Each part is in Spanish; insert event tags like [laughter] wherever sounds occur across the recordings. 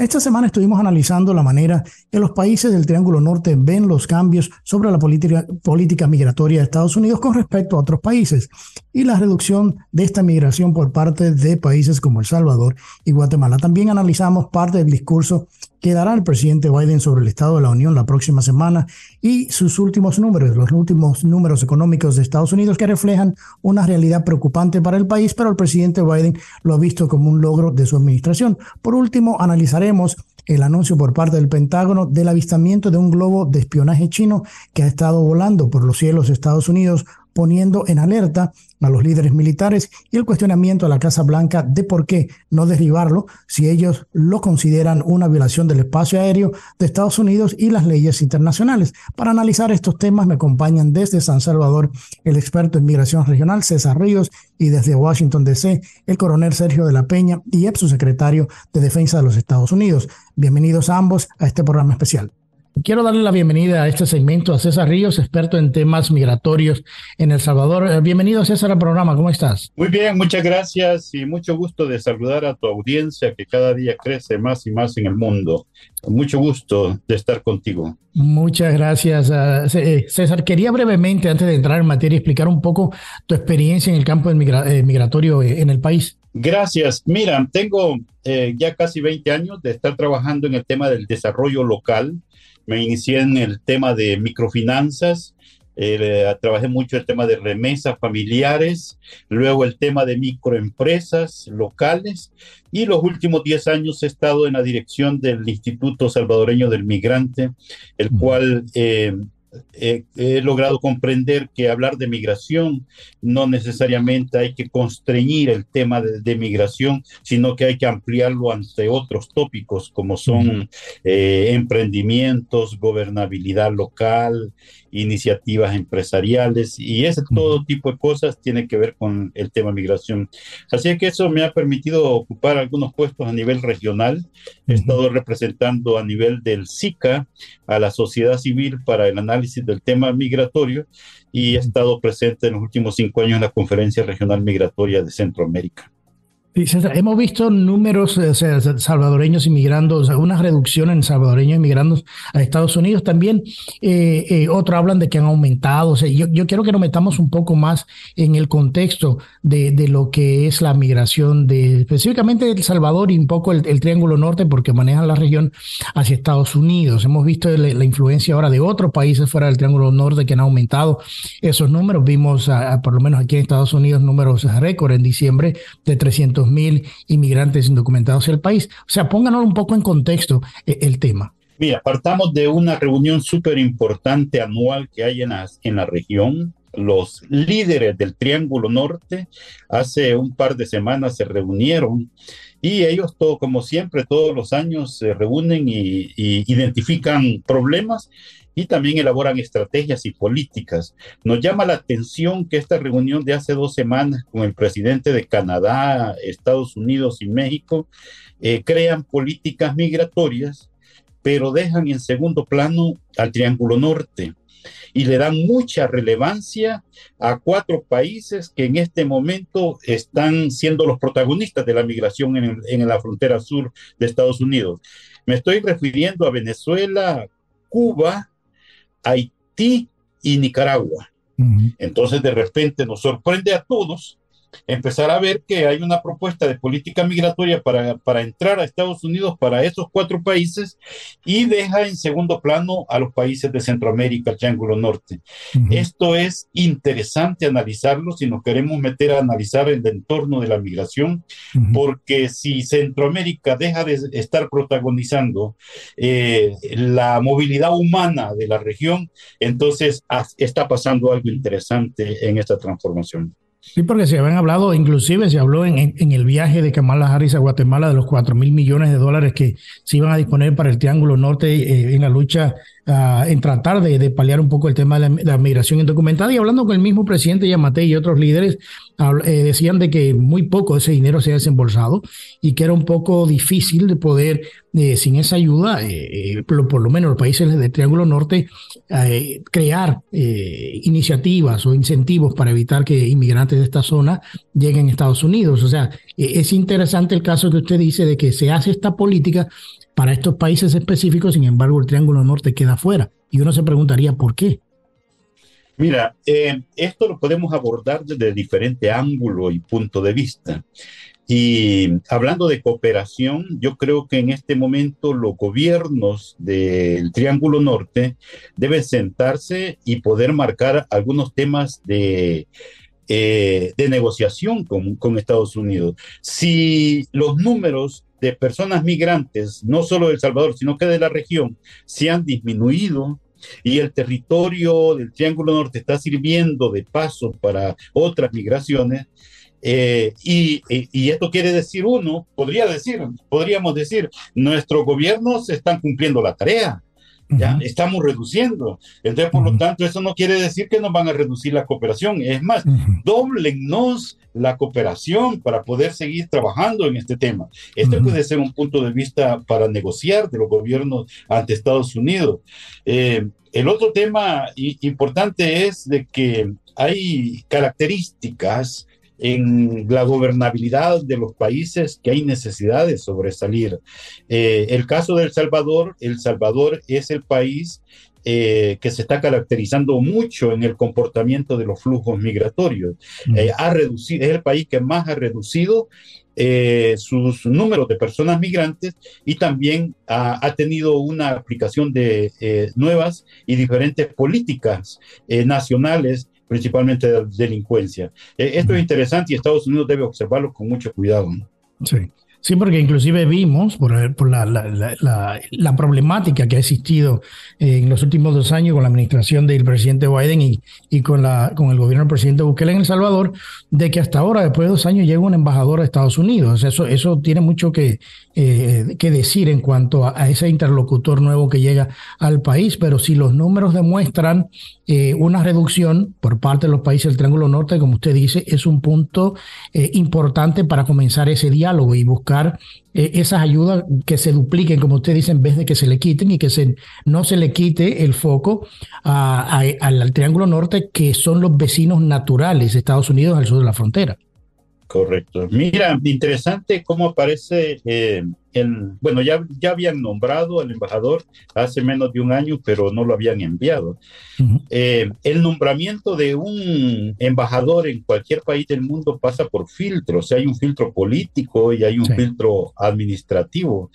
Esta semana estuvimos analizando la manera que los países del Triángulo Norte ven los cambios sobre la política, política, migratoria de Estados Unidos con respecto a otros países y la reducción de esta migración por parte de países como El Salvador y Guatemala. También analizamos parte del discurso que dará el presidente Biden sobre el Estado de la Unión la próxima semana y sus últimos números, los últimos números económicos de Estados Unidos que reflejan una realidad preocupante para el país, pero el presidente Biden lo ha visto como un logro de su administración. Por último, analizaremos el anuncio por parte del Pentágono del avistamiento de un globo de espionaje chino que ha estado volando por los cielos de Estados Unidos poniendo en alerta a los líderes militares y el cuestionamiento a la Casa Blanca de por qué no derribarlo si ellos lo consideran una violación del espacio aéreo de Estados Unidos y las leyes internacionales. Para analizar estos temas me acompañan desde San Salvador el experto en migración regional César Ríos y desde Washington DC el coronel Sergio de la Peña y ex subsecretario de Defensa de los Estados Unidos. Bienvenidos a ambos a este programa especial. Quiero darle la bienvenida a este segmento a César Ríos, experto en temas migratorios en El Salvador. Eh, bienvenido César al programa, ¿cómo estás? Muy bien, muchas gracias y mucho gusto de saludar a tu audiencia que cada día crece más y más en el mundo. Mucho gusto de estar contigo. Muchas gracias, eh, César. Quería brevemente, antes de entrar en materia, explicar un poco tu experiencia en el campo eh, migratorio en el país. Gracias. Mira, tengo ya casi 20 años de estar trabajando en el tema del desarrollo local me inicié en el tema de microfinanzas, eh, trabajé mucho el tema de remesas familiares, luego el tema de microempresas locales y los últimos 10 años he estado en la dirección del Instituto Salvadoreño del Migrante, el cual eh, he logrado comprender que hablar de migración no necesariamente hay que constreñir el tema de, migración, sino que hay que ampliarlo ante otros tópicos como son eh, emprendimientos, gobernabilidad local, iniciativas empresariales y ese todo tipo de cosas tiene que ver con el tema migración. Así que eso me ha permitido ocupar algunos puestos a nivel regional. He estado representando a nivel del SICA a la sociedad civil para el análisis del tema migratorio y he estado presente en los últimos cinco años en la Conferencia Regional Migratoria de Centroamérica hemos visto números sea, salvadoreños inmigrando, o sea, una reducción en salvadoreños inmigrando a Estados Unidos. También eh, eh, hablan de que han aumentado. O sea, yo, yo, quiero que nos metamos un poco más en el contexto de, lo que es la migración de específicamente de El Salvador y un poco el, Triángulo Norte, porque manejan la región hacia Estados Unidos. Hemos visto la, influencia ahora de otros países fuera del Triángulo Norte que han aumentado esos números. Vimos, por lo menos aquí en Estados Unidos, números récord en diciembre de 300 mil inmigrantes indocumentados en el país. O sea, pónganos un poco en contexto eh, el tema. Mira, partamos de una reunión súper importante anual que hay en la, en la región. Los líderes del Triángulo Norte hace un par de semanas se reunieron y ellos, todo, como siempre, todos los años se reúnen y, y identifican problemas y también elaboran estrategias y políticas. Nos llama la atención que esta reunión de hace dos semanas con el presidente de Canadá, Estados Unidos y México eh, crean políticas migratorias, pero dejan en segundo plano al Triángulo Norte y le dan mucha relevancia a cuatro países que en este momento están siendo los protagonistas de la migración en, en, la frontera sur de Estados Unidos. Me estoy refiriendo a Venezuela, Cuba, Haití y Nicaragua. Entonces de repente nos sorprende a todos empezar a ver que hay una propuesta de política migratoria para, para entrar a Estados Unidos para esos cuatro países y deja en segundo plano a los países de Centroamérica, el Triángulo Norte. Esto es interesante analizarlo si nos queremos meter a analizar el entorno de la migración, porque si Centroamérica deja de estar protagonizando eh, la movilidad humana de la región, entonces está pasando algo interesante en esta transformación. Sí, porque se habían hablado, inclusive se habló en, el viaje de Kamala Harris a Guatemala de los 4 mil millones de dólares que se iban a disponer para el Triángulo Norte eh, en la lucha en tratar de, paliar un poco el tema de la, migración indocumentada. Y hablando con el mismo presidente Yamate y otros líderes, eh, decían de que muy poco ese dinero se ha desembolsado y que era un poco difícil de poder, eh, sin esa ayuda, eh, por, lo menos los países del Triángulo Norte, crear iniciativas o incentivos para evitar que inmigrantes de esta zona lleguen a Estados Unidos. O sea, es interesante el caso que usted dice de que se hace esta política para estos países específicos, sin embargo, el Triángulo Norte queda fuera. Y uno se preguntaría por qué. Mira, eh, esto lo podemos abordar desde diferente ángulo y punto de vista. Y hablando de cooperación, yo creo que en este momento los gobiernos del Triángulo Norte deben sentarse y poder marcar algunos temas de, eh, de negociación con, con Estados Unidos. Si los números de personas migrantes, no solo de El Salvador, sino que de la región, se han disminuido y el territorio del Triángulo Norte está sirviendo de paso para otras migraciones. Eh, y, y, esto quiere decir uno, podría decir, podríamos decir, nuestros gobiernos están cumpliendo la tarea. ¿Ya? Estamos reduciendo. Entonces, por lo tanto, eso no quiere decir que nos van a reducir la cooperación. Es más, doblennos la cooperación para poder seguir trabajando en este tema. Este puede ser un punto de vista para negociar de los gobiernos ante Estados Unidos. Eh, el otro tema importante es de que hay características en la gobernabilidad de los países que hay necesidad de sobresalir. Eh, el caso de El Salvador, El Salvador es el país eh, que se está caracterizando mucho en el comportamiento de los flujos migratorios. Eh, ha reducido, es el país que más ha reducido sus números de personas migrantes y también ha, tenido una aplicación de nuevas y diferentes políticas nacionales principalmente de delincuencia. Eh, esto es interesante y Estados Unidos debe observarlo con mucho cuidado. Sí. Sí, porque inclusive vimos por, por la, la, la, la, problemática que ha existido en los últimos dos años con la administración del presidente Biden y, y con, la, con el gobierno del presidente Bukele en El Salvador, de que hasta ahora, después de dos años, llega un embajador a Estados Unidos. Eso, eso tiene mucho que, eh, que decir en cuanto a, ese interlocutor nuevo que llega al país, pero si los números demuestran eh, una reducción por parte de los países del Triángulo Norte, como usted dice, es un punto eh, importante para comenzar ese diálogo y buscar eh, esas ayudas que se dupliquen, como usted dice, en vez de que se le quiten y que se, no se le quite el foco al Triángulo Norte, que son los vecinos naturales de Estados Unidos al sur de la frontera. Correcto. Mira, interesante cómo aparece eh, el, bueno, ya, ya habían nombrado al embajador hace menos de un año, pero no lo habían enviado. Eh, el nombramiento de un embajador en cualquier país del mundo pasa por filtros, hay un filtro político y hay un filtro administrativo.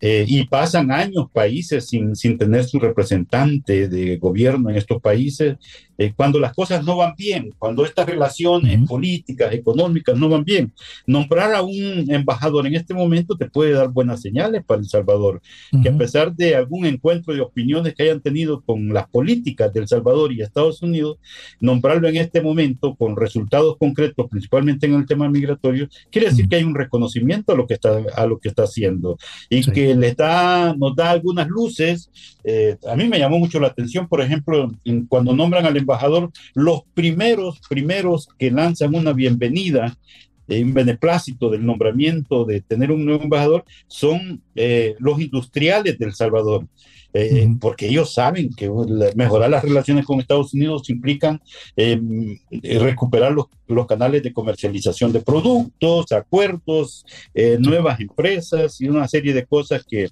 Eh, y pasan años países sin, sin tener su representante de gobierno en estos países, eh, cuando las cosas no van bien, cuando estas relaciones políticas, económicas no van bien. Nombrar a un embajador en este momento te puede dar buenas señales para El Salvador, que a pesar de algún encuentro de opiniones que hayan tenido con las políticas de El Salvador y Estados Unidos, nombrarlo en este momento con resultados concretos, principalmente en el tema migratorio, quiere decir que hay un reconocimiento a lo que está, a lo que está haciendo. Y que les da, nos da algunas luces. Eh, a mí me llamó mucho la atención, por ejemplo, cuando nombran al embajador, los primeros, primeros que lanzan una bienvenida eh, un beneplácito del nombramiento de tener un nuevo embajador son eh, los industriales del Salvador. Eh, porque ellos saben que mejorar las relaciones con Estados Unidos implican em, recuperar los, los, canales de comercialización de productos, acuerdos, nuevas empresas y una serie de cosas que,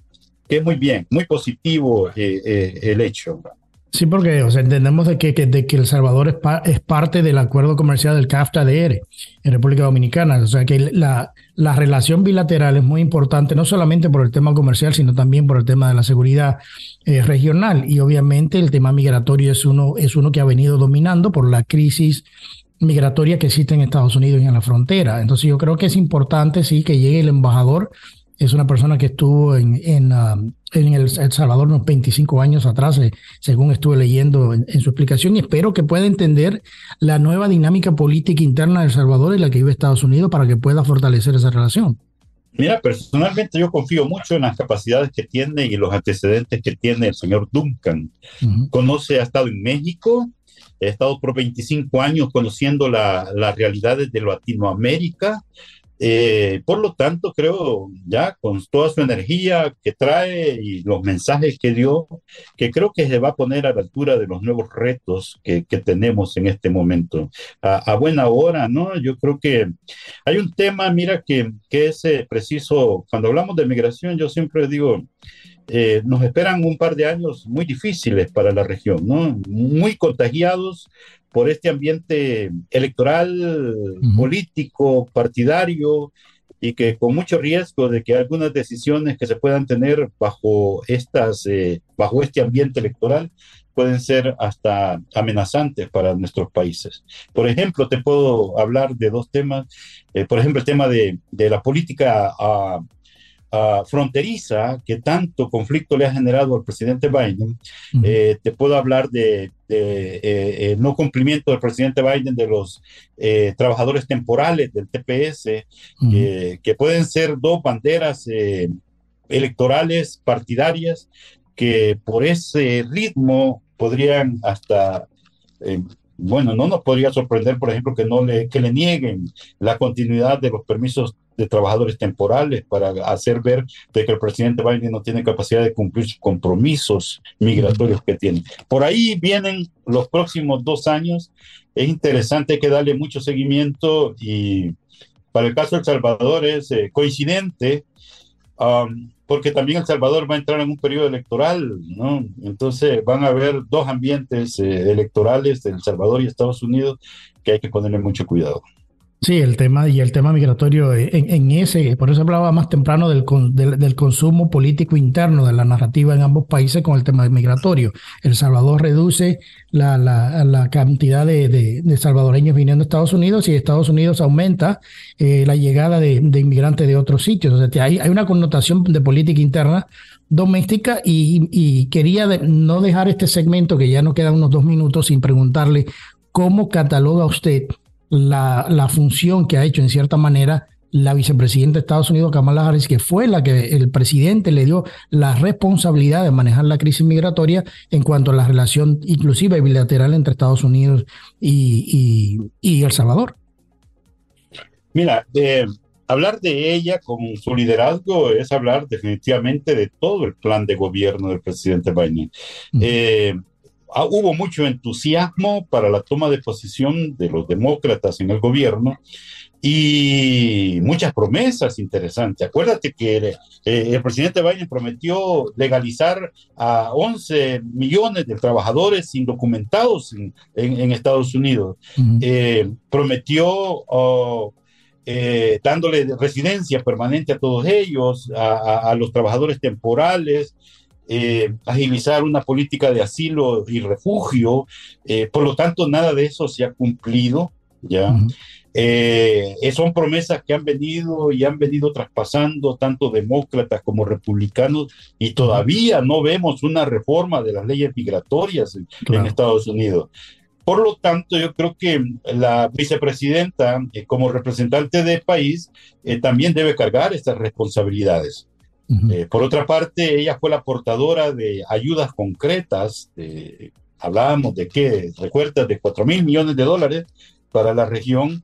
que es muy bien, muy positivo el hecho. Sí, porque o sea, entendemos de que, de que El Salvador es, es, parte del acuerdo comercial del CAFTA-DR en República Dominicana. O sea, que la, la, relación bilateral es muy importante, no solamente por el tema comercial, sino también por el tema de la seguridad eh, regional. Y obviamente el tema migratorio es uno, es uno que ha venido dominando por la crisis migratoria que existe en Estados Unidos y en la frontera. Entonces yo creo que es importante, sí, que llegue el embajador es una persona que estuvo en, en, um, en el, Salvador unos 25 años atrás, eh, según estuve leyendo en, su explicación, y espero que pueda entender la nueva dinámica política interna de El Salvador y la que vive Estados Unidos para que pueda fortalecer esa relación. Mira, personalmente yo confío mucho en las capacidades que tiene y los antecedentes que tiene el señor Duncan. Conoce, ha estado en México, ha estado por 25 años conociendo las realidades de Latinoamérica, eh, por lo tanto, creo ya con toda su energía que trae y los mensajes que dio, que creo que se va a poner a la altura de los nuevos retos que, que tenemos en este momento. A, buena hora, ¿no? Yo creo que hay un tema, mira, que, que es eh, preciso, cuando hablamos de migración, yo siempre digo, eh, nos esperan un par de años muy difíciles para la región, ¿no? Muy contagiados por este ambiente electoral, político, partidario, y que con mucho riesgo de que algunas decisiones que se puedan tener bajo, estas, eh, bajo este ambiente electoral pueden ser hasta amenazantes para nuestros países. Por ejemplo, te puedo hablar de dos temas. Eh, por ejemplo, el tema de, de la política uh, fronteriza que tanto conflicto le ha generado al presidente Biden. Eh, te puedo hablar de, de eh, no cumplimiento del presidente Biden de los eh, trabajadores temporales del TPS, que pueden ser dos banderas electorales partidarias que por ese ritmo podrían hasta bueno, no nos podría sorprender, por ejemplo, que no le, que le nieguen la continuidad de los permisos de trabajadores temporales para hacer ver de que el presidente Biden no tiene capacidad de cumplir sus compromisos migratorios que tiene. Por ahí vienen los próximos dos años. Es interesante que darle mucho seguimiento y para el caso de El Salvador es eh, coincidente um, porque también El Salvador va a entrar en un periodo electoral, ¿no? Entonces van a haber dos ambientes eh, electorales El Salvador y Estados Unidos que hay que ponerle mucho cuidado. Sí, el tema y el tema migratorio eh, en, ese, por eso hablaba más temprano del, del, consumo político interno de la narrativa en ambos países con el tema migratorio. El Salvador reduce la, la, la cantidad de, de, salvadoreños viniendo a Estados Unidos y Estados Unidos aumenta eh, la llegada de, inmigrantes de otros sitios. O sea, hay, hay una connotación de política interna doméstica y, y quería no dejar este segmento que ya nos quedan unos dos minutos sin preguntarle cómo cataloga usted la, la función que ha hecho en cierta manera la vicepresidenta de Estados Unidos, Kamala Harris, que fue la que el presidente le dio la responsabilidad de manejar la crisis migratoria en cuanto a la relación inclusive bilateral entre Estados Unidos y, y, El Salvador. Mira, hablar de ella con su liderazgo es hablar definitivamente de todo el plan de gobierno del presidente Biden. Ah, hubo mucho entusiasmo para la toma de posición de los demócratas en el gobierno y muchas promesas interesantes. Acuérdate que eh, el presidente Biden prometió legalizar a 11 millones de trabajadores indocumentados en, Estados Unidos. Eh, prometió oh, eh, dándole residencia permanente a todos ellos, a los trabajadores temporales, eh, agilizar una política de asilo y refugio. Eh, por lo tanto, nada de eso se ha cumplido. ¿ya? Eh, son promesas que han venido y han venido traspasando tanto demócratas como republicanos y todavía no vemos una reforma de las leyes migratorias en, Estados Unidos. Por lo tanto, yo creo que la vicepresidenta, como representante del país, también debe cargar estas responsabilidades. Eh, por otra parte, ella fue la portadora de ayudas concretas, hablábamos de qué, recuerdas, de 4 mil millones de dólares para la región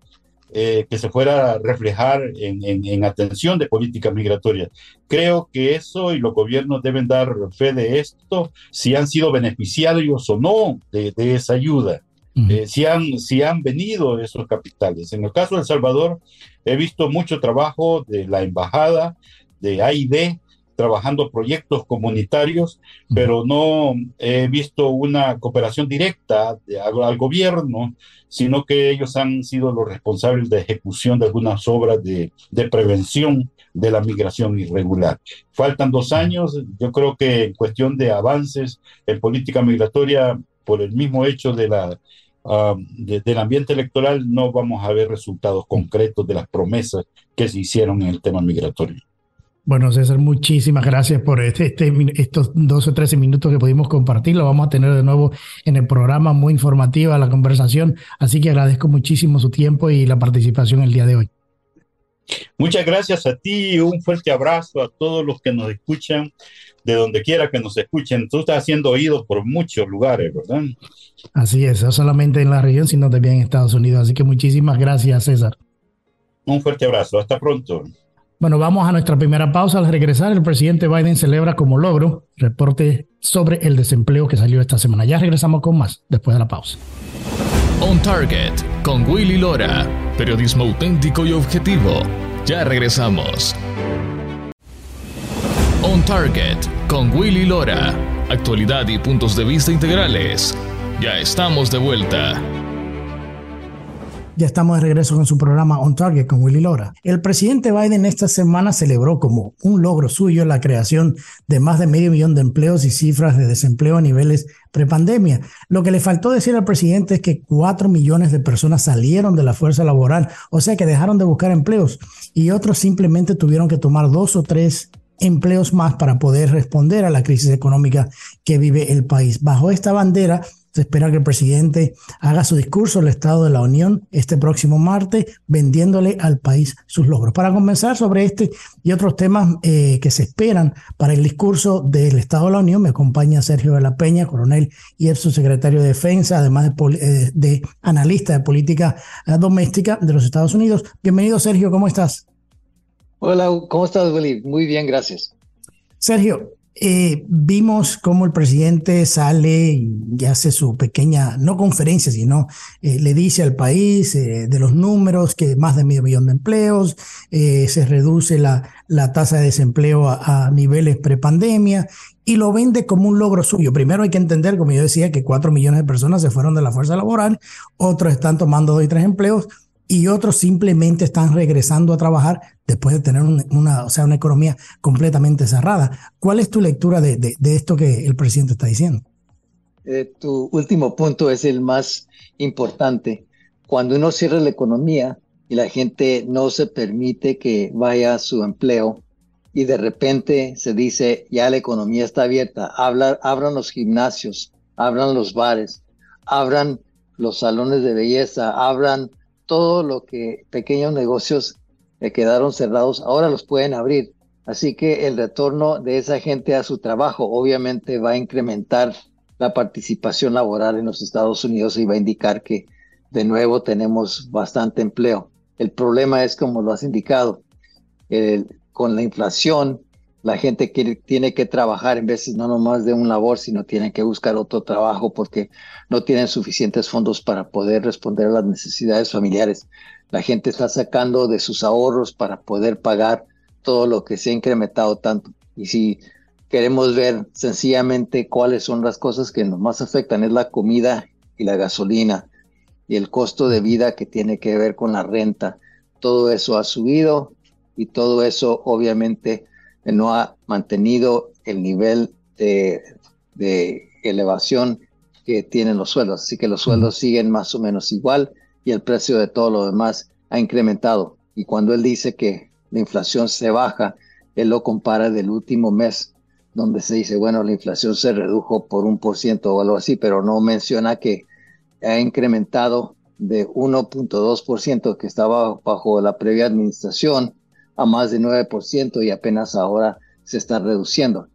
eh, que se fuera a reflejar en, atención de políticas migratorias. Creo que eso y los gobiernos deben dar fe de esto, si han sido beneficiarios o no de, esa ayuda. Eh, si, han, si han venido esos capitales. En el caso de El Salvador, he visto mucho trabajo de la embajada, de AID, trabajando proyectos comunitarios, pero no he visto una cooperación directa al, gobierno, sino que ellos han sido los responsables de ejecución de algunas obras de, de prevención de la migración irregular. Faltan dos años, yo creo que en cuestión de avances en política migratoria, por el mismo hecho de la del ambiente electoral no vamos a ver resultados concretos de las promesas que se hicieron en el tema migratorio. Bueno, César, muchísimas gracias por este, este, estos 12 o 13 minutos que pudimos compartir. Lo vamos a tener de nuevo en el programa, muy informativa la conversación. Así que agradezco muchísimo su tiempo y la participación el día de hoy. Muchas gracias a ti, un fuerte abrazo a todos los que nos escuchan, de donde quiera que nos escuchen. Tú estás siendo oído por muchos lugares, ¿verdad? Así es, no solamente en la región, sino también en Estados Unidos. Así que muchísimas gracias, César. Un fuerte abrazo, hasta pronto. Bueno, vamos a nuestra primera pausa. Al regresar, el presidente Biden celebra como logro reporte sobre el desempleo que salió esta semana. Ya regresamos con más después de la pausa. On Target con Willy Lora, periodismo auténtico y objetivo. Ya regresamos. On Target con Willy Lora, actualidad y puntos de vista integrales ya estamos de vuelta. Ya estamos de regreso con su programa On Target con Willy Lora. El presidente Biden esta semana celebró como un logro suyo la creación de más de medio millón de empleos y cifras de desempleo a niveles prepandemia. Lo que le faltó decir al presidente es que cuatro millones de personas salieron de la fuerza laboral, o sea que dejaron de buscar empleos y otros simplemente tuvieron que tomar dos o tres empleos más para poder responder a la crisis económica que vive el país. Bajo esta bandera, se espera que el presidente haga su discurso al Estado de la Unión este próximo martes, vendiéndole al país sus logros. Para conversar sobre este y otros temas eh, que se esperan para el discurso del Estado de la Unión, me acompaña Sergio de la Peña, coronel y ex subsecretario de Defensa, además de, eh, de analista de política eh, doméstica de los Estados Unidos. Bienvenido, Sergio, ¿cómo estás? Hola, ¿cómo estás, Willy? Muy bien, gracias. Sergio, eh, vimos cómo el presidente sale y hace su pequeña, no conferencia, sino eh, le dice al país eh, de los números que más de medio millón de empleos, se reduce la, la tasa de desempleo a, a niveles prepandemia y lo vende como un logro suyo. Primero hay que entender, como yo decía, que cuatro millones de personas se fueron de la fuerza laboral, otros están tomando dos y tres empleos, y otros simplemente están regresando a trabajar después de tener una, o sea, una economía completamente cerrada. ¿Cuál es tu lectura de, de, esto que el presidente está diciendo? Eh, tu último punto es el más importante. Cuando uno cierra la economía y la gente no se permite que vaya a su empleo y de repente se dice ya la economía está abierta, Habla, abran los gimnasios, abran los bares, abran los salones de belleza, abran todo lo que pequeños negocios eh, quedaron cerrados, ahora los pueden abrir. Así que el retorno de esa gente a su trabajo obviamente va a incrementar la participación laboral en los Estados Unidos y va a indicar que de nuevo tenemos bastante empleo. El problema es, como lo has indicado, con la inflación la gente tiene que trabajar en veces no nomás de un labor, sino tienen que buscar otro trabajo porque no tienen suficientes fondos para poder responder a las necesidades familiares. La gente está sacando de sus ahorros para poder pagar todo lo que se ha incrementado tanto. Y si queremos ver sencillamente cuáles son las cosas que nos más afectan, es la comida y la gasolina y el costo de vida que tiene que ver con la renta. Todo eso ha subido y todo eso obviamente no ha mantenido el nivel de, elevación que tienen los sueldos. Así que los sueldos siguen más o menos igual y el precio de todo lo demás ha incrementado. Y cuando él dice que la inflación se baja, él lo compara del último mes, donde se dice, bueno, la inflación se redujo por un por ciento o algo así, pero no menciona que ha incrementado de 1.2% que estaba bajo la previa administración a más de 9% y apenas ahora se está reduciendo.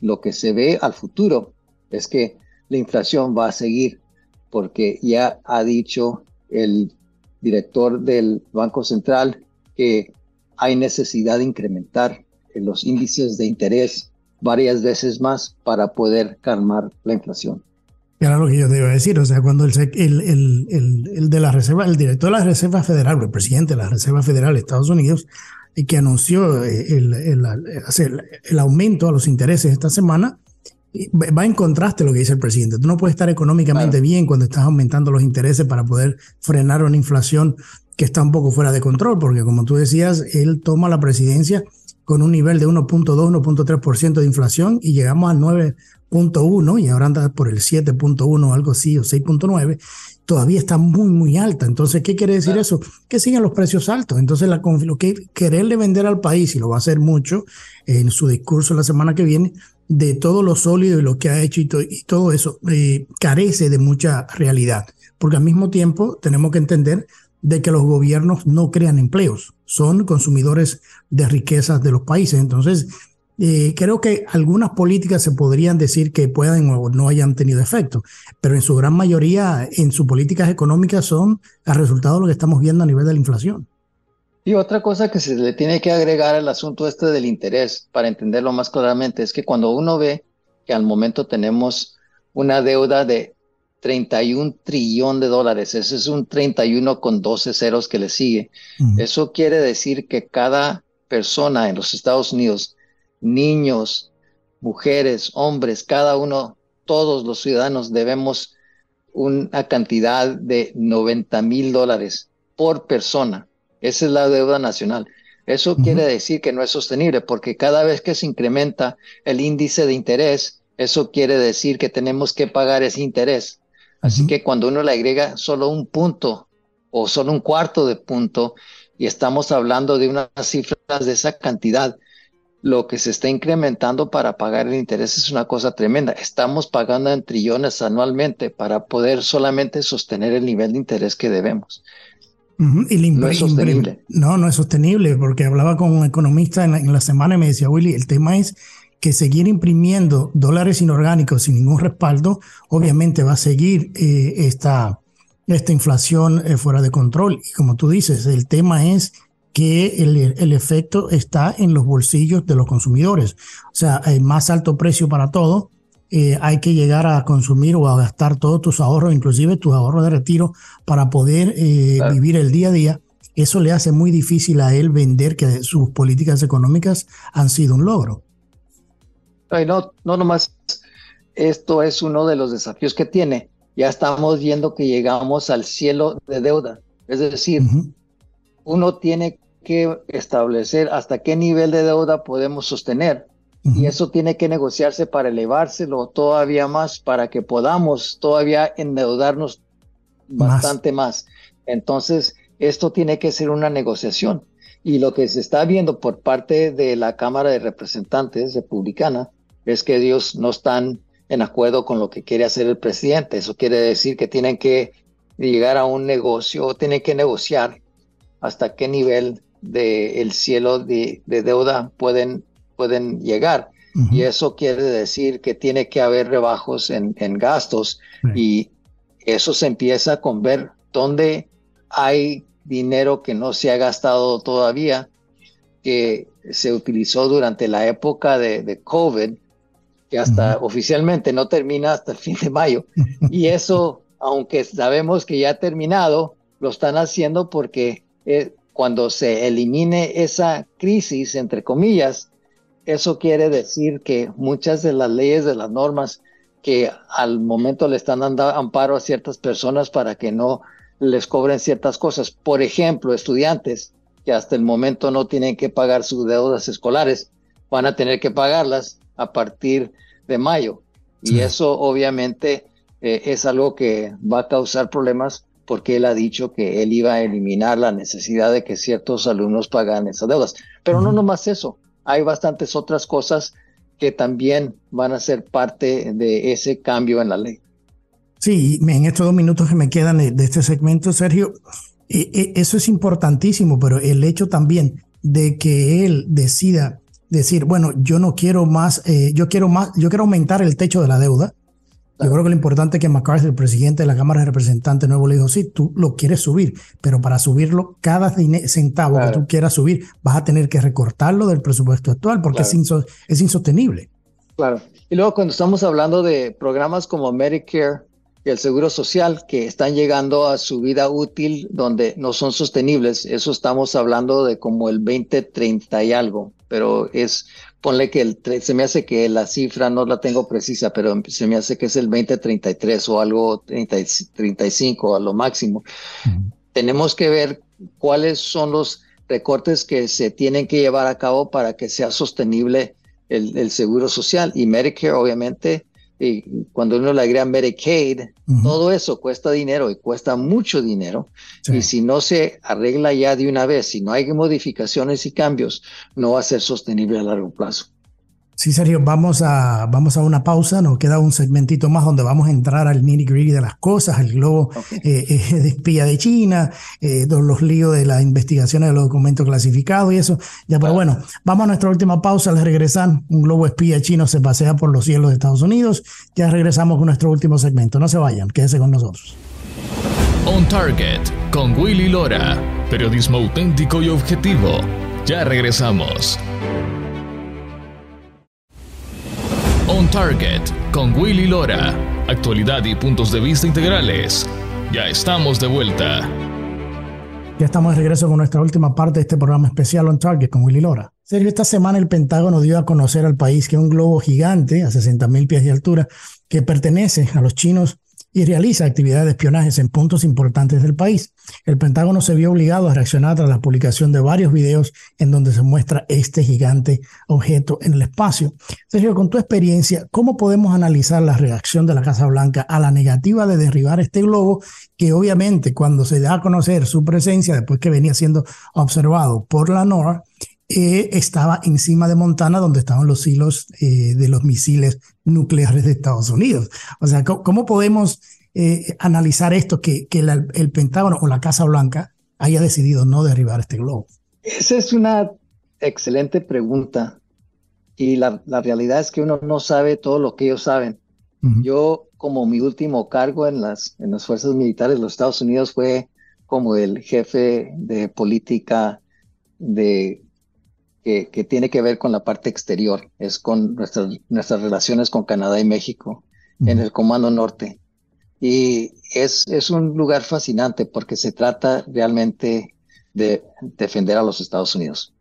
Lo que se ve al futuro es que la inflación va a seguir porque ya ha dicho el director del Banco Central que hay necesidad de incrementar los índices de interés varias veces más para poder calmar la inflación. Era lo que yo te iba a decir, o sea, cuando el, el, el, el, de la Reserva, el director de la Reserva Federal, el presidente de la Reserva Federal de Estados Unidos, que anunció el, el, el, aumento a los intereses esta semana, va en contraste lo que dice el presidente. Tú no puedes estar económicamente bien cuando estás aumentando los intereses para poder frenar una inflación que está un poco fuera de control, porque como tú decías, él toma la presidencia con un nivel de 1.2, 1.3% de inflación y llegamos al 9.1 y ahora anda por el 7.1 o algo así, o 6.9, todavía está muy, muy alta. Entonces, ¿qué quiere decir eso? Que siguen los precios altos. Entonces, la, lo que quererle vender al país, y lo va a hacer mucho en su discurso la semana que viene, de todo lo sólido y lo que ha hecho y, y todo eso, eh, carece de mucha realidad. Porque al mismo tiempo tenemos que entender de que los gobiernos no crean empleos, son consumidores de riquezas de los países. Entonces, eh, creo que algunas políticas se podrían decir que pueden o no hayan tenido efecto, pero en su gran mayoría, en sus políticas económicas, son el resultado de lo que estamos viendo a nivel de la inflación. Y otra cosa que se le tiene que agregar al asunto este del interés, para entenderlo más claramente, es que cuando uno ve que al momento tenemos una deuda de 31 trillón de dólares. Ese es un 31 con 12 ceros que le sigue. Eso quiere decir que cada persona en los Estados Unidos, niños, mujeres, hombres, cada uno, todos los ciudadanos debemos una cantidad de 90 mil dólares por persona. Esa es la deuda nacional. Eso quiere decir que no es sostenible porque cada vez que se incrementa el índice de interés, eso quiere decir que tenemos que pagar ese interés. Así que cuando uno le agrega solo un punto o solo un cuarto de punto y estamos hablando de unas cifras de esa cantidad, lo que se está incrementando para pagar el interés es una cosa tremenda. Estamos pagando en trillones anualmente para poder solamente sostener el nivel de interés que debemos. y no es sostenible. No, no es sostenible, porque hablaba con un economista en la, en la semana y me decía, Willy, el tema es que seguir imprimiendo dólares inorgánicos sin ningún respaldo, obviamente va a seguir eh, esta, esta inflación eh, fuera de control. Y como tú dices, el tema es que el, el, efecto está en los bolsillos de los consumidores. O sea, hay más alto precio para todo. Eh, hay que llegar a consumir o a gastar todos tus ahorros, inclusive tus ahorros de retiro, para poder vivir el día a día. Eso le hace muy difícil a él vender que sus políticas económicas han sido un logro no, no nomás esto es uno de los desafíos que tiene. Ya estamos viendo que llegamos al cielo de deuda. Es decir, uno tiene que establecer hasta qué nivel de deuda podemos sostener. Y eso tiene que negociarse para elevárselo todavía más, para que podamos todavía endeudarnos bastante más. Entonces, esto tiene que ser una negociación. Y lo que se está viendo por parte de la Cámara de Representantes republicana es que ellos no están en acuerdo con lo que quiere hacer el presidente. Eso quiere decir que tienen que llegar a un negocio, tienen que negociar hasta qué nivel del el cielo de, deuda pueden, pueden llegar. Y eso quiere decir que tiene que haber rebajos en, gastos y eso se empieza con ver dónde hay dinero que no se ha gastado todavía, que se utilizó durante la época de, de COVID que hasta oficialmente no termina hasta el fin de mayo. [laughs] Y eso, aunque sabemos que ya ha terminado, lo están haciendo porque eh, cuando se elimine esa crisis, entre comillas, eso quiere decir que muchas de las leyes, de las normas que al momento le están dando amparo a ciertas personas para que no les cobren ciertas cosas. Por ejemplo, estudiantes que hasta el momento no tienen que pagar sus deudas escolares, van a tener que pagarlas a partir de mayo. Y eso obviamente eh, es algo que va a causar problemas porque él ha dicho que él iba a eliminar la necesidad de que ciertos alumnos pagaran esas deudas. Pero no nomás eso, hay bastantes otras cosas que también van a ser parte de ese cambio en la ley. Sí, en estos dos minutos que me quedan de este segmento, Sergio, e, e, eso es importantísimo, pero el hecho también de que él decida decir, bueno, yo no quiero más, eh, yo quiero más, yo quiero aumentar el techo de la deuda. Yo creo que lo importante es que McCarthy, el presidente de la Cámara de Representantes nuevo, le dijo, sí, tú lo quieres subir, pero para subirlo, cada centavo que tú quieras subir, vas a tener que recortarlo del presupuesto actual porque es, es insostenible. Claro. Y luego cuando estamos hablando de programas como Medicare y el seguro social que están llegando a su vida útil donde no son sostenibles. Eso estamos hablando de como el 2030 y algo, pero es, ponle que el, se me hace que la cifra no la tengo precisa, pero se me hace que es el 2033 o algo 30, 35 a lo máximo. Tenemos que ver cuáles son los recortes que se tienen que llevar a cabo para que sea sostenible el, el seguro social y Medicare obviamente y cuando uno le agrega Medicaid, todo eso cuesta dinero y cuesta mucho dinero. Y si no se arregla ya de una vez, si no hay modificaciones y cambios, no va a ser sostenible a largo plazo. Sí, Sergio, vamos a, vamos a una pausa, nos queda un segmentito más donde vamos a entrar al nitty gritty de las cosas, el globo eh, eh, de espía de China, eh, los líos de las investigaciones de los documentos clasificados y eso. Ya, pero bueno, vamos a nuestra última pausa, al regresar, un globo espía chino se pasea por los cielos de Estados Unidos, ya regresamos con nuestro último segmento, no se vayan, quédense con nosotros. On Target, con Willy Lora, periodismo auténtico y objetivo, ya regresamos. On Target con Willy Lora. Actualidad y puntos de vista integrales. Ya estamos de vuelta. Ya estamos de regreso con nuestra última parte de este programa especial On Target con Willy Lora. Sergio, esta semana el Pentágono dio a conocer al país que un globo gigante a 60 mil pies de altura que pertenece a los chinos y realiza actividades de espionaje en puntos importantes del país. El Pentágono se vio obligado a reaccionar tras la publicación de varios videos en donde se muestra este gigante objeto en el espacio. Sergio, con tu experiencia, ¿cómo podemos analizar la reacción de la Casa Blanca a la negativa de derribar este globo que obviamente cuando se da a conocer su presencia, después que venía siendo observado por la NORA, eh, estaba encima de Montana, donde estaban los hilos eh, de los misiles nucleares de Estados Unidos. O sea, ¿cómo, podemos eh, analizar esto que, que el Pentágono o la Casa Blanca haya decidido no derribar este globo? Esa es una excelente pregunta. Y la, la realidad es que uno no sabe todo lo que ellos saben. Yo, como mi último cargo en las, en las fuerzas militares de los Estados Unidos fue como el jefe de política de que, tiene que ver con la parte exterior, es con nuestras, nuestras relaciones con Canadá y México en el Comando Norte. Y es, es un lugar fascinante porque se trata realmente de defender a los Estados Unidos.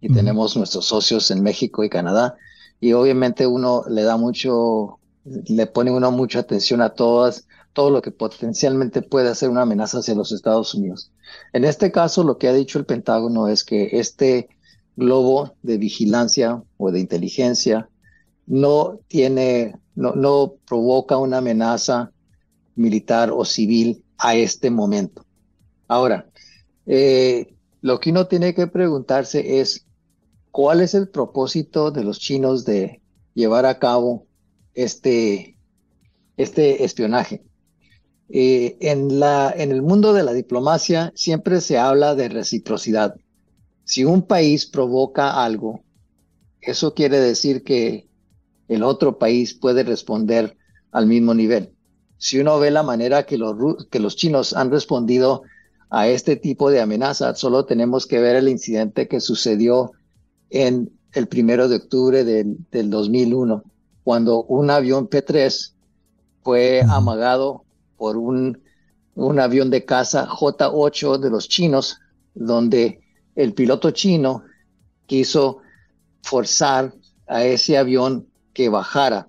Y tenemos nuestros socios en México y Canadá. Y obviamente uno le da mucho, le pone uno mucha atención a todas, todo lo que potencialmente puede ser una amenaza hacia los Estados Unidos. En este caso, lo que ha dicho el Pentágono es que este globo de vigilancia o de inteligencia no tiene, no, no provoca una amenaza militar o civil a este momento. Ahora, eh, lo que uno tiene que preguntarse es, ¿cuál es el propósito de los chinos de llevar a cabo este, este espionaje? Eh, en, la, en el mundo de la diplomacia siempre se habla de reciprocidad. Si un país provoca algo, eso quiere decir que el otro país puede responder al mismo nivel. Si uno ve la manera que los, que los chinos han respondido a este tipo de amenaza, solo tenemos que ver el incidente que sucedió en el primero de octubre del, 2001, cuando un avión P-3 fue amagado por un, un avión de caza J-8 de los chinos, donde el piloto chino quiso forzar a ese avión que bajara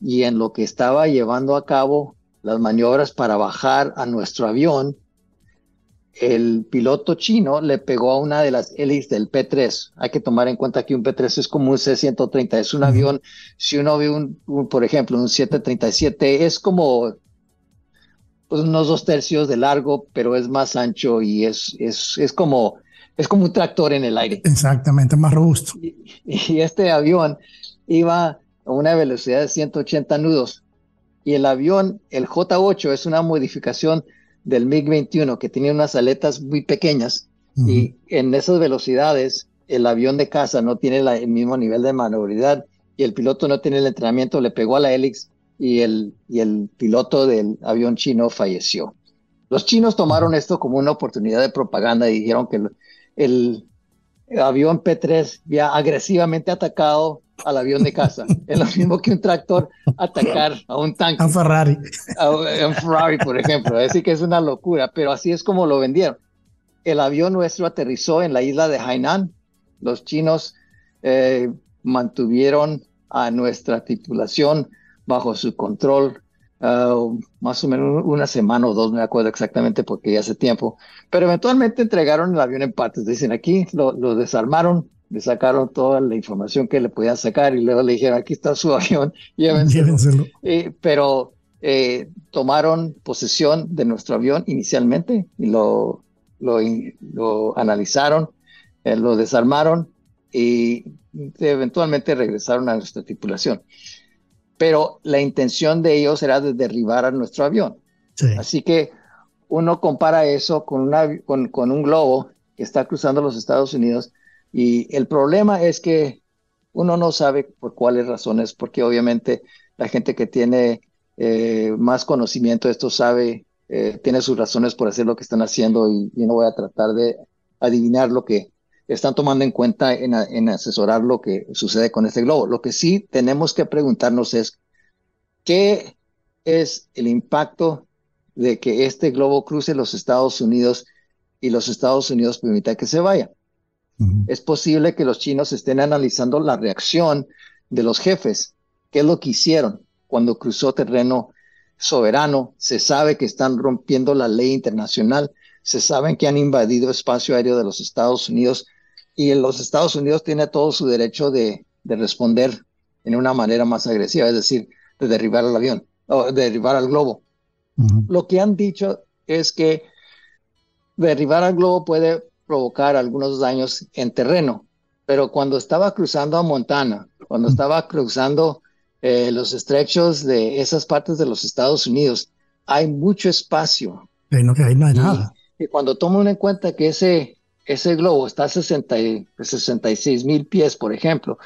y en lo que estaba llevando a cabo las maniobras para bajar a nuestro avión, el piloto chino le pegó a una de las hélices del P-3. Hay que tomar en cuenta que un P-3 es como un C-130, es un avión, si uno ve un, por ejemplo, un 737, es como unos dos tercios de largo, pero es más ancho y es, es, es como es como un tractor en el aire. Exactamente, más robusto. Y, este avión iba a una velocidad de 180 nudos. Y el avión, el J8, es una modificación del MiG-21 que tiene unas aletas muy pequeñas. Y en esas velocidades, el avión de caza no tiene el mismo nivel de maniobrabilidad y el piloto no tiene el entrenamiento, le pegó a la hélice y el, y el piloto del avión chino falleció. Los chinos tomaron esto como una oportunidad de propaganda y dijeron que el, avión P3 ya agresivamente atacado al avión de casa. [laughs] es lo mismo que un tractor atacar a un tanque. A un Ferrari. A, un Ferrari, por ejemplo. Así que es una locura, pero así es como lo vendieron. El avión nuestro aterrizó en la isla de Hainan. Los chinos eh, mantuvieron a nuestra tripulación bajo su control uh, más o menos una semana o dos, no me acuerdo exactamente porque ya hace tiempo, pero eventualmente entregaron el avión en partes. Dicen aquí, lo, lo desarmaron, le sacaron toda la información que le podían sacar y luego le dijeron, aquí está su [laughs] avión, llévenselo. Eh, pero eh, tomaron posesión de nuestro avión inicialmente y lo, lo, lo analizaron, eh, lo desarmaron y eventualmente regresaron a nuestra tripulación. Pero la intención de ellos era de derribar a nuestro avión. Así que uno compara eso con, una, con, con un globo que está cruzando los Estados Unidos y el problema es que uno no sabe por cuáles razones, porque obviamente la gente que tiene eh, más conocimiento de esto sabe, eh, tiene sus razones por hacer lo que están haciendo y, y, no voy a tratar de adivinar lo que están tomando en cuenta en, en, asesorar lo que sucede con este globo. Lo que sí tenemos que preguntarnos es, ¿qué es el impacto de que este globo cruce los Estados Unidos y los Estados Unidos permita que se vaya? Es posible que los chinos estén analizando la reacción de los jefes. ¿Qué es lo que hicieron cuando cruzó terreno soberano? Se sabe que están rompiendo la ley internacional. Se saben que han invadido espacio aéreo de los Estados Unidos y los Estados Unidos tiene todo su derecho de, responder en una manera más agresiva, es decir, de derribar el avión o de derribar al globo. Lo que han dicho es que derribar al globo puede provocar algunos daños en terreno, pero cuando estaba cruzando a Montana, cuando estaba cruzando eh, los estrechos de esas partes de los Estados Unidos, hay mucho espacio. Pero que ahí no hay nada. Y cuando toman en cuenta que ese, ese globo está a 60, 66 mil pies, por ejemplo,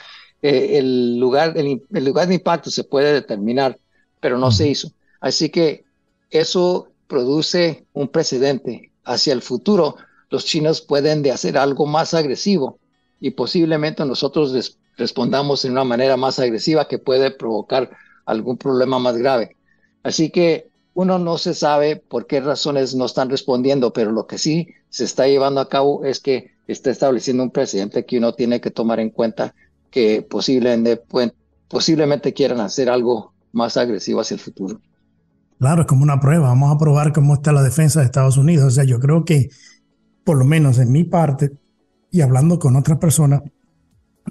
eh, el, lugar, el, lugar de impacto se puede determinar, pero no se hizo. Así que eso produce un precedente hacia el futuro los chinos pueden de hacer algo más agresivo y posiblemente nosotros respondamos en una manera más agresiva que puede provocar algún problema más grave. Así que uno no se sabe por qué razones no están respondiendo, pero lo que sí se está llevando a cabo es que está estableciendo un precedente que uno tiene que tomar en cuenta que posiblemente, posiblemente quieran hacer algo más agresivo hacia el futuro. Claro, es como una prueba. Vamos a probar cómo está la defensa de Estados Unidos. O sea, yo creo que por lo menos en mi parte, y hablando con otras personas,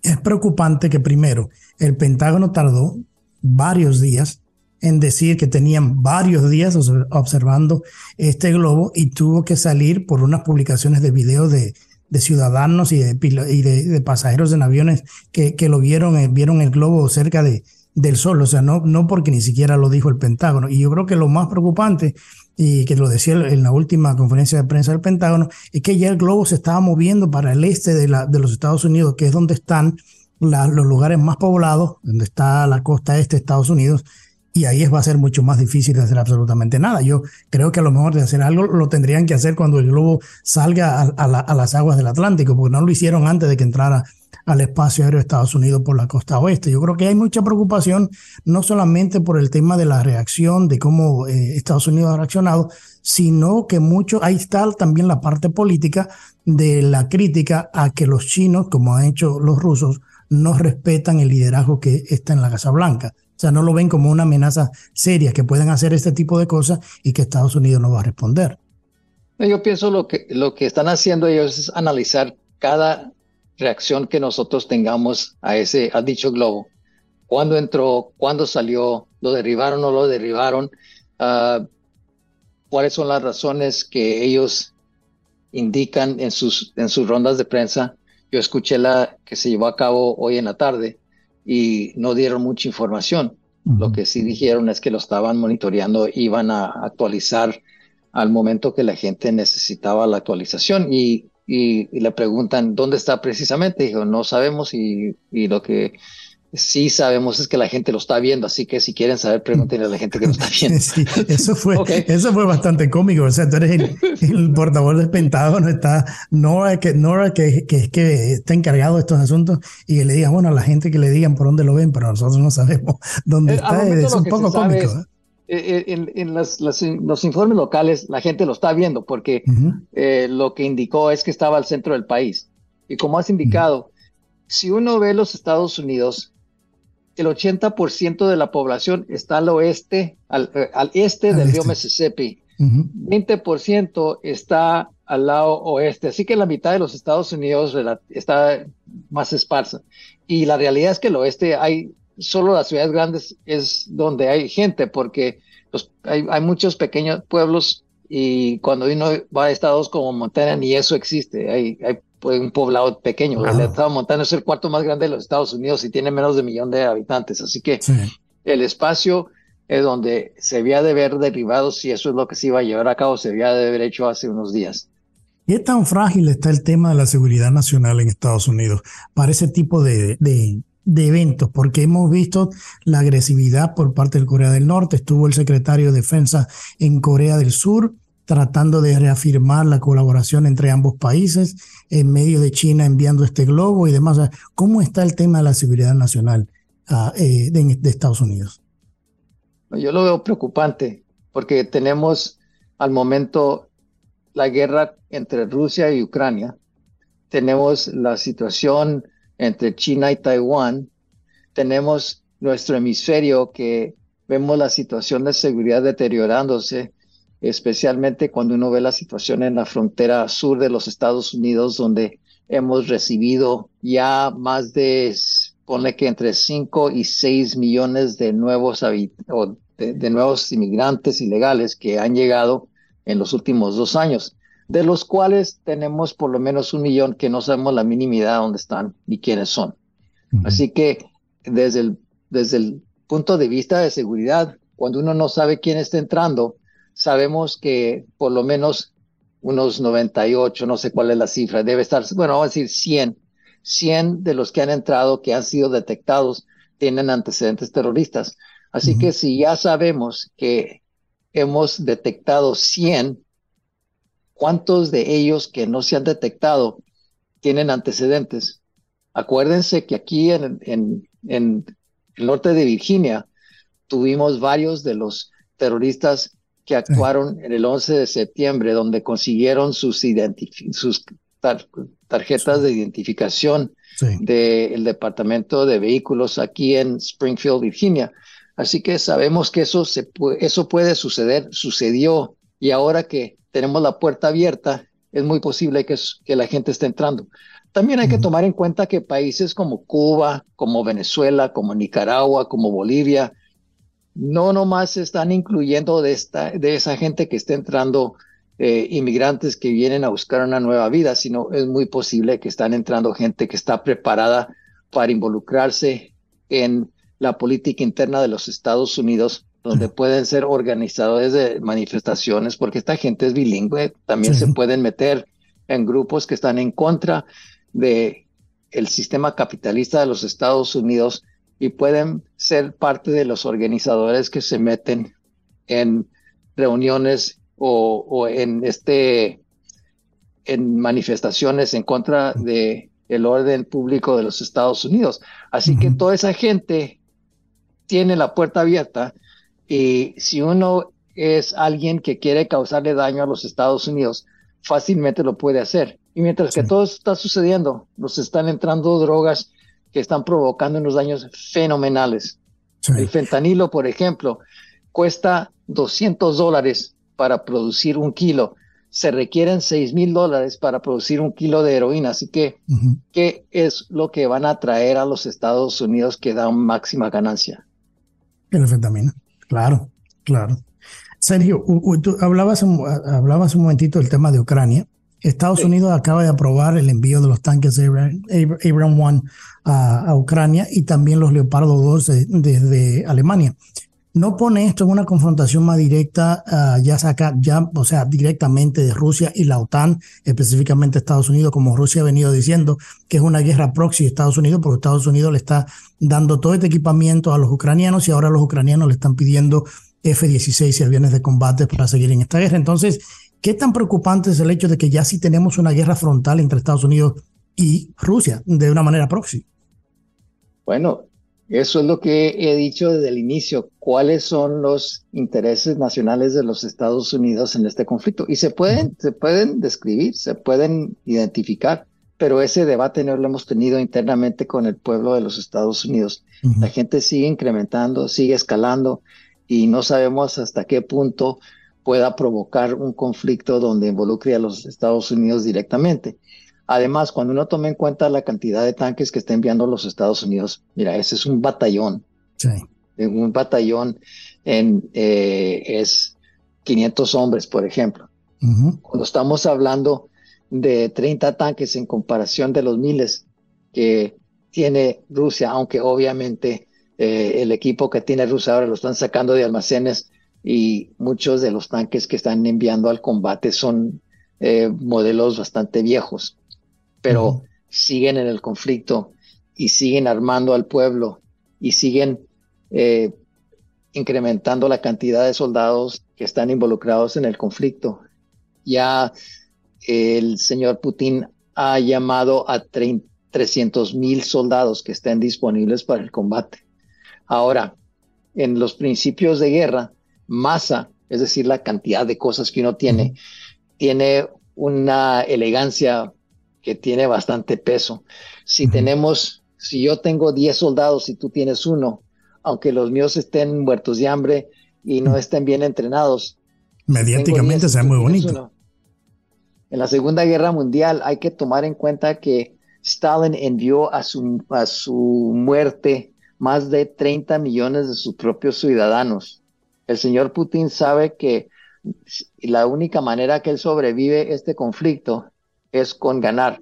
es preocupante que primero el Pentágono tardó varios días en decir que tenían varios días observando este globo y tuvo que salir por unas publicaciones de video de, ciudadanos y, de, y de, pasajeros en aviones que, que lo vieron, eh, vieron el globo cerca de, del sol, o sea, no, no porque ni siquiera lo dijo el Pentágono. Y yo creo que lo más preocupante y que lo decía en la última conferencia de prensa del Pentágono, es que ya el globo se estaba moviendo para el este de, la, de los Estados Unidos, que es donde están los lugares más poblados, donde está la costa este de Estados Unidos, y ahí va a ser mucho más difícil hacer absolutamente nada. Yo creo que a lo mejor de hacer algo lo tendrían que hacer cuando el globo salga a, a las aguas del Atlántico, porque no lo hicieron antes de que entrara al espacio aéreo de Estados Unidos por la costa oeste. Yo creo que hay mucha preocupación, no solamente por el tema de la reacción, de cómo eh, Estados Unidos ha reaccionado, sino que mucho, ahí está también la parte política de la crítica a que los chinos, como han hecho los rusos, no respetan el liderazgo que está en la Casa Blanca. O sea, no lo ven como una amenaza seria, que pueden hacer este tipo de cosas y que Estados Unidos no va a responder. Yo pienso lo que, lo que están haciendo ellos es analizar cada reacción que nosotros tengamos a ese, a dicho globo. ¿Cuándo entró? ¿Cuándo salió? ¿Lo derribaron o no lo derribaron? Uh, ¿Cuáles son las razones que ellos indican en sus, en sus rondas de prensa? Yo escuché la que se llevó a cabo hoy en la tarde y no dieron mucha información. Lo que sí dijeron es que lo estaban monitoreando, iban a actualizar al momento que la gente necesitaba la actualización y y, le preguntan dónde está precisamente. Dijo, no sabemos y, y, lo que sí sabemos es que la gente lo está viendo, así que si quieren saber, pregúntenle a la gente que lo está [laughs] viendo. Sí, eso fue, eso fue bastante cómico. O sea, tú eres el, [laughs] portavoz del Pentágono, está Nora, que, Nora que, que, que, está encargado de estos asuntos, y que le digan, bueno, a la gente que le digan por dónde lo ven, pero nosotros no sabemos [laughs] dónde eh, está. Es un poco cómico. ¿eh? Eh, en, en los informes locales la gente lo está viendo porque lo que indicó es que estaba al centro del país. Y como has indicado, si uno ve los Estados Unidos, el 80% de la población está al oeste, al, eh, este del río este. Mississippi. 20% está al lado oeste, así que la mitad de los Estados Unidos está más esparsa. Y la realidad es que el oeste hay, solo las ciudades grandes es donde hay gente, porque hay, hay, muchos pequeños pueblos y cuando uno va a estados como Montana, ni eso existe. Hay, hay un poblado pequeño. El estado Montana es el cuarto más grande de los Estados Unidos y tiene menos de un millón de habitantes. Así que el espacio es donde se había de ver derribado, si eso es lo que se iba a llevar a cabo, se había de haber hecho hace unos días. ¿Qué tan frágil está el tema de la seguridad nacional en Estados Unidos para ese tipo de, de, de eventos? Porque hemos visto la agresividad por parte de Corea del Norte. Estuvo el secretario de Defensa en Corea del Sur tratando de reafirmar la colaboración entre ambos países en medio de China enviando este globo y demás. ¿Cómo está el tema de la seguridad nacional ah, eh, de, Estados Unidos? Yo lo veo preocupante porque tenemos al momento la guerra entre Rusia y Ucrania, tenemos la situación entre China y Taiwán, tenemos nuestro hemisferio que vemos la situación de seguridad deteriorándose especialmente cuando uno ve la situación en la frontera sur de los Estados Unidos, donde hemos recibido ya más de, pone que entre 5 y 6 millones de nuevos, o de, nuevos inmigrantes ilegales que han llegado en los últimos dos años, de los cuales tenemos por lo menos un millón que no sabemos la minimidad dónde están ni quiénes son. Así que desde el, desde el punto de vista de seguridad, cuando uno no sabe quién está entrando, sabemos que por lo menos unos 98, no sé cuál es la cifra, debe estar, bueno, vamos a decir 100, 100 de los que han entrado, que han sido detectados, tienen antecedentes terroristas. Así que si ya sabemos que hemos detectado 100, ¿cuántos de ellos que no se han detectado tienen antecedentes? Acuérdense que aquí en, en, en el norte de Virginia tuvimos varios de los terroristas que actuaron en el 11 de septiembre, donde consiguieron sus, sus tarjetas de identificación del Departamento de Vehículos aquí en Springfield, Virginia. Así que sabemos que eso, se eso puede suceder, sucedió, y ahora que tenemos la puerta abierta, es muy posible que, que la gente esté entrando. También hay que tomar en cuenta que países como Cuba, como Venezuela, como Nicaragua, como Bolivia, no nomás están incluyendo de, esta, de esa gente que está entrando eh, inmigrantes que vienen a buscar una nueva vida, sino es muy posible que están entrando gente que está preparada para involucrarse en la política interna de los Estados Unidos, donde pueden ser organizadores de manifestaciones, porque esta gente es bilingüe, también se pueden meter en grupos que están en contra de el sistema capitalista de los Estados Unidos y pueden ser parte de los organizadores que se meten en reuniones o, en este en manifestaciones en contra de el orden público de los Estados Unidos. Así que toda esa gente tiene la puerta abierta y si uno es alguien que quiere causarle daño a los Estados Unidos, fácilmente lo puede hacer. Y mientras que todo está sucediendo, nos están entrando drogas que están provocando unos daños fenomenales. El fentanilo, por ejemplo, cuesta 200 dólares para producir un kilo. Se requieren 6 mil dólares para producir un kilo de heroína. Así que, ¿qué es lo que van a traer a los Estados Unidos que da máxima ganancia? El fentanilo, claro, claro. Sergio, tú hablabas, hablabas un momentito del tema de Ucrania. Estados Unidos acaba de aprobar el envío de los tanques Abrams 1 a, Ucrania y también los Leopardo 2 desde Alemania. no pone esto en una confrontación más directa, ah, ya saca, ya, o sea, directamente de Rusia y la OTAN, específicamente Estados Unidos, como Rusia ha venido diciendo, que es una guerra proxy de Estados Unidos, porque Estados Unidos le está dando todo este equipamiento a los ucranianos y ahora los ucranianos le están pidiendo F-16 y aviones de combate para seguir en esta guerra. Entonces, ¿qué tan preocupante es el hecho de que ya sí tenemos una guerra frontal entre Estados Unidos y Rusia de una manera proxy? Bueno, eso es lo que he dicho desde el inicio. ¿Cuáles son los intereses nacionales de los Estados Unidos en este conflicto? Y se pueden, se pueden describir, se pueden identificar, pero ese debate no lo hemos tenido internamente con el pueblo de los Estados Unidos. La gente sigue incrementando, sigue escalando y no sabemos hasta qué punto pueda provocar un conflicto donde involucre a los Estados Unidos directamente. Además, cuando uno toma en cuenta la cantidad de tanques que está enviando los Estados Unidos, mira, ese es un batallón. Sí. Un batallón en, eh, es 500 hombres, por ejemplo. Cuando estamos hablando de 30 tanques en comparación de los miles que tiene Rusia, aunque obviamente eh, el equipo que tiene Rusia ahora lo están sacando de almacenes y muchos de los tanques que están enviando al combate son eh, modelos bastante viejos pero siguen en el conflicto y siguen armando al pueblo y siguen eh, incrementando la cantidad de soldados que están involucrados en el conflicto. Ya el señor Putin ha llamado a 300 mil soldados que estén disponibles para el combate. Ahora, en los principios de guerra, masa, es decir, la cantidad de cosas que uno tiene, tiene una elegancia que tiene bastante peso. Si tenemos, si yo tengo 10 soldados y tú tienes uno, aunque los míos estén muertos de hambre y no estén bien entrenados. Mediáticamente sea muy bonito. En la Segunda Guerra Mundial hay que tomar en cuenta que Stalin envió a su, a su muerte más de 30 millones de sus propios ciudadanos. El señor Putin sabe que la única manera que él sobrevive este conflicto es con ganar.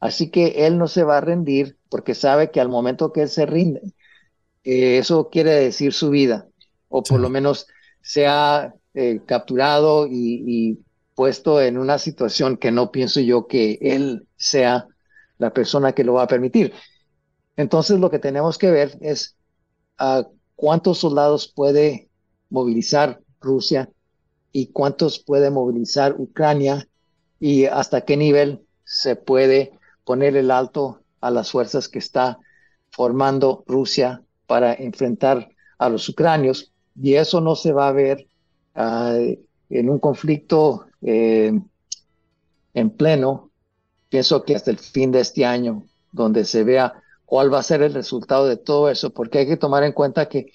Así que él no se va a rendir porque sabe que al momento que él se rinde, eh, eso quiere decir su vida, o por lo menos se ha eh, capturado y, puesto en una situación que no pienso yo que él sea la persona que lo va a permitir. Entonces lo que tenemos que ver es a cuántos soldados puede movilizar Rusia y cuántos puede movilizar Ucrania y hasta qué nivel se puede poner el alto a las fuerzas que está formando Rusia para enfrentar a los ucranios. Y eso no se va a ver ah, en un conflicto eh, en pleno, pienso que hasta el fin de este año, donde se vea cuál va a ser el resultado de todo eso, porque hay que tomar en cuenta que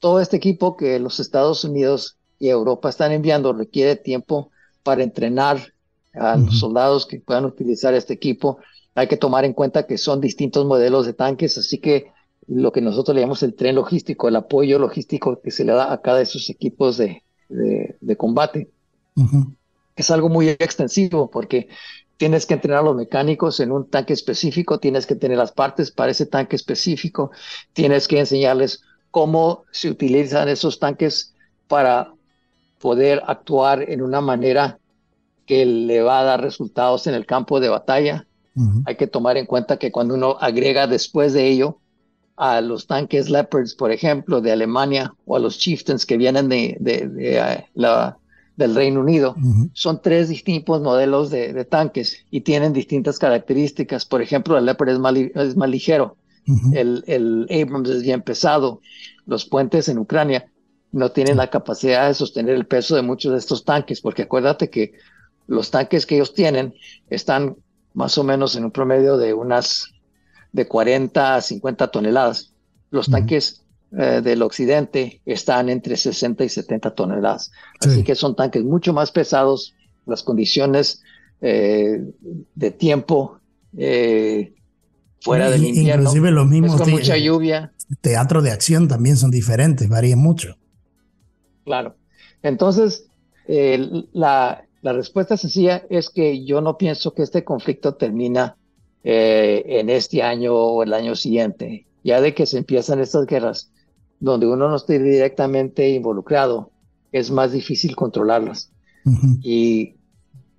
todo este equipo que los Estados Unidos y Europa están enviando requiere tiempo para entrenar a los soldados que puedan utilizar este equipo. Hay que tomar en cuenta que son distintos modelos de tanques, así que lo que nosotros le llamamos el tren logístico, el apoyo logístico que se le da a cada de esos equipos de, de, combate, es algo muy extensivo porque tienes que entrenar a los mecánicos en un tanque específico, tienes que tener las partes para ese tanque específico, tienes que enseñarles cómo se utilizan esos tanques para poder actuar en una manera que le va a dar resultados en el campo de batalla. Hay que tomar en cuenta que cuando uno agrega después de ello a los tanques Leopards, por ejemplo, de Alemania, o a los Chieftains que vienen de, eh, la, del Reino Unido, son tres distintos modelos de, tanques y tienen distintas características. Por ejemplo, el Leopard es más, ligero, el, el Abrams es bien pesado, los puentes en Ucrania no tienen la capacidad de sostener el peso de muchos de estos tanques, porque acuérdate que los tanques que ellos tienen están más o menos en un promedio de unas de 40 a 50 toneladas. Los tanques eh, del occidente están entre 60 y 70 toneladas. Así que son tanques mucho más pesados. Las condiciones eh, de tiempo eh, fuera del invierno. Inclusive los mismos con mucha lluvia. Teatro de acción también son diferentes, varían mucho. Claro. Entonces, la, la respuesta sencilla es que yo no pienso que este conflicto termina eh, en este año o el año siguiente. Ya de que se empiezan estas guerras, donde uno no esté directamente involucrado, es más difícil controlarlas. Y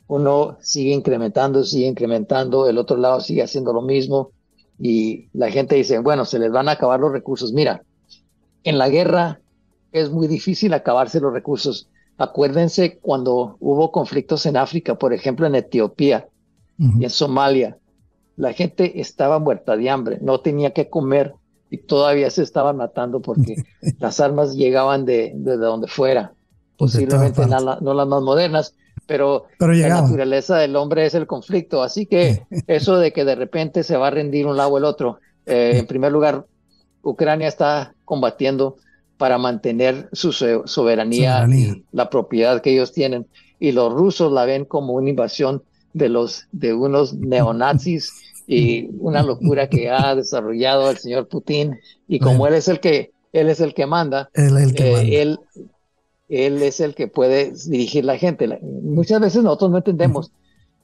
uno sigue incrementando, sigue incrementando, el otro lado sigue haciendo lo mismo y la gente dice, bueno, se les van a acabar los recursos. Mira, en la guerra es muy difícil acabarse los recursos. Acuérdense cuando hubo conflictos en África, por ejemplo en Etiopía y en Somalia, la gente estaba muerta de hambre, no tenía que comer y todavía se estaban matando porque [laughs] las armas llegaban de, de donde fuera, posiblemente no las más modernas, pero, la naturaleza del hombre es el conflicto, así que [laughs] eso de que de repente se va a rendir un lado o el otro, eh, en primer lugar, Ucrania está combatiendo para mantener su soberanía, y la propiedad que ellos tienen, y los rusos la ven como una invasión de los de unos neonazis y una locura que ha [laughs] desarrollado el señor Putin y como él es el que él es el que manda, él, eh, él es el que puede dirigir la gente. Muchas veces nosotros no entendemos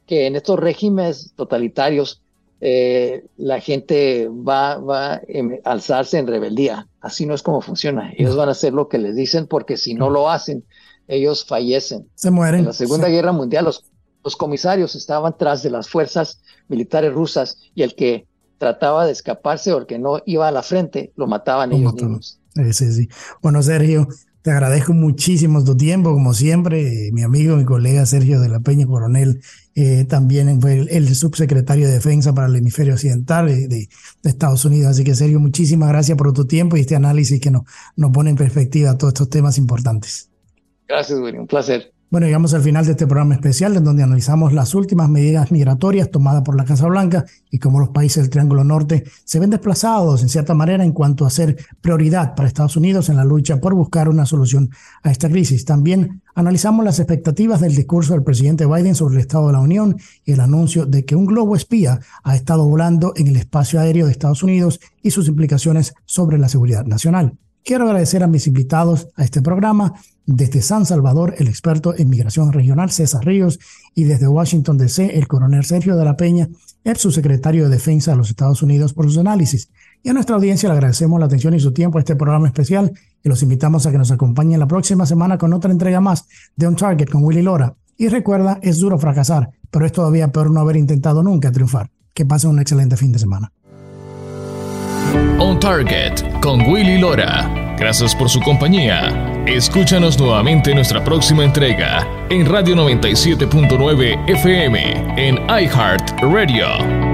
que en estos regímenes totalitarios eh, la gente va, va a alzarse en rebeldía. Así no es como funciona. Ellos van a hacer lo que les dicen porque si no lo hacen, ellos fallecen. Se mueren. En la Segunda Guerra Mundial los, los comisarios estaban tras de las fuerzas militares rusas y el que trataba de escaparse o el que no iba a la frente, lo mataban ellos mismos. Sí, sí. Bueno, Sergio, te agradezco muchísimo tu tiempo, como siempre. Mi amigo, mi colega Sergio de la Peña Coronel, eh, también fue el, subsecretario de Defensa para el hemisferio occidental de, Estados Unidos. Así que, Sergio, muchísimas gracias por tu tiempo y este análisis que nos, nos pone en perspectiva todos estos temas importantes. Gracias, William. Un placer. Bueno, llegamos al final de este programa especial en donde analizamos las últimas medidas migratorias tomadas por la Casa Blanca y cómo los países del Triángulo Norte se ven desplazados en cierta manera en cuanto a ser prioridad para Estados Unidos en la lucha por buscar una solución a esta crisis. También analizamos las expectativas del discurso del presidente Biden sobre el Estado de la Unión y el anuncio de que un globo espía ha estado volando en el espacio aéreo de Estados Unidos y sus implicaciones sobre la seguridad nacional. Quiero agradecer a mis invitados a este programa, desde San Salvador, el experto en migración regional César Ríos, y desde Washington DC, el coronel Sergio de la Peña, el subsecretario de Defensa de los Estados Unidos, por sus análisis. Y a nuestra audiencia le agradecemos la atención y su tiempo a este programa especial y los invitamos a que nos acompañen la próxima semana con otra entrega más de On Target con Willy Lora. Y recuerda, es duro fracasar, pero es todavía peor no haber intentado nunca triunfar. Que pasen un excelente fin de semana. On Target con Willy Lora. Gracias por su compañía. Escúchanos nuevamente en nuestra próxima entrega en Radio 97.9 FM en iHeart Radio.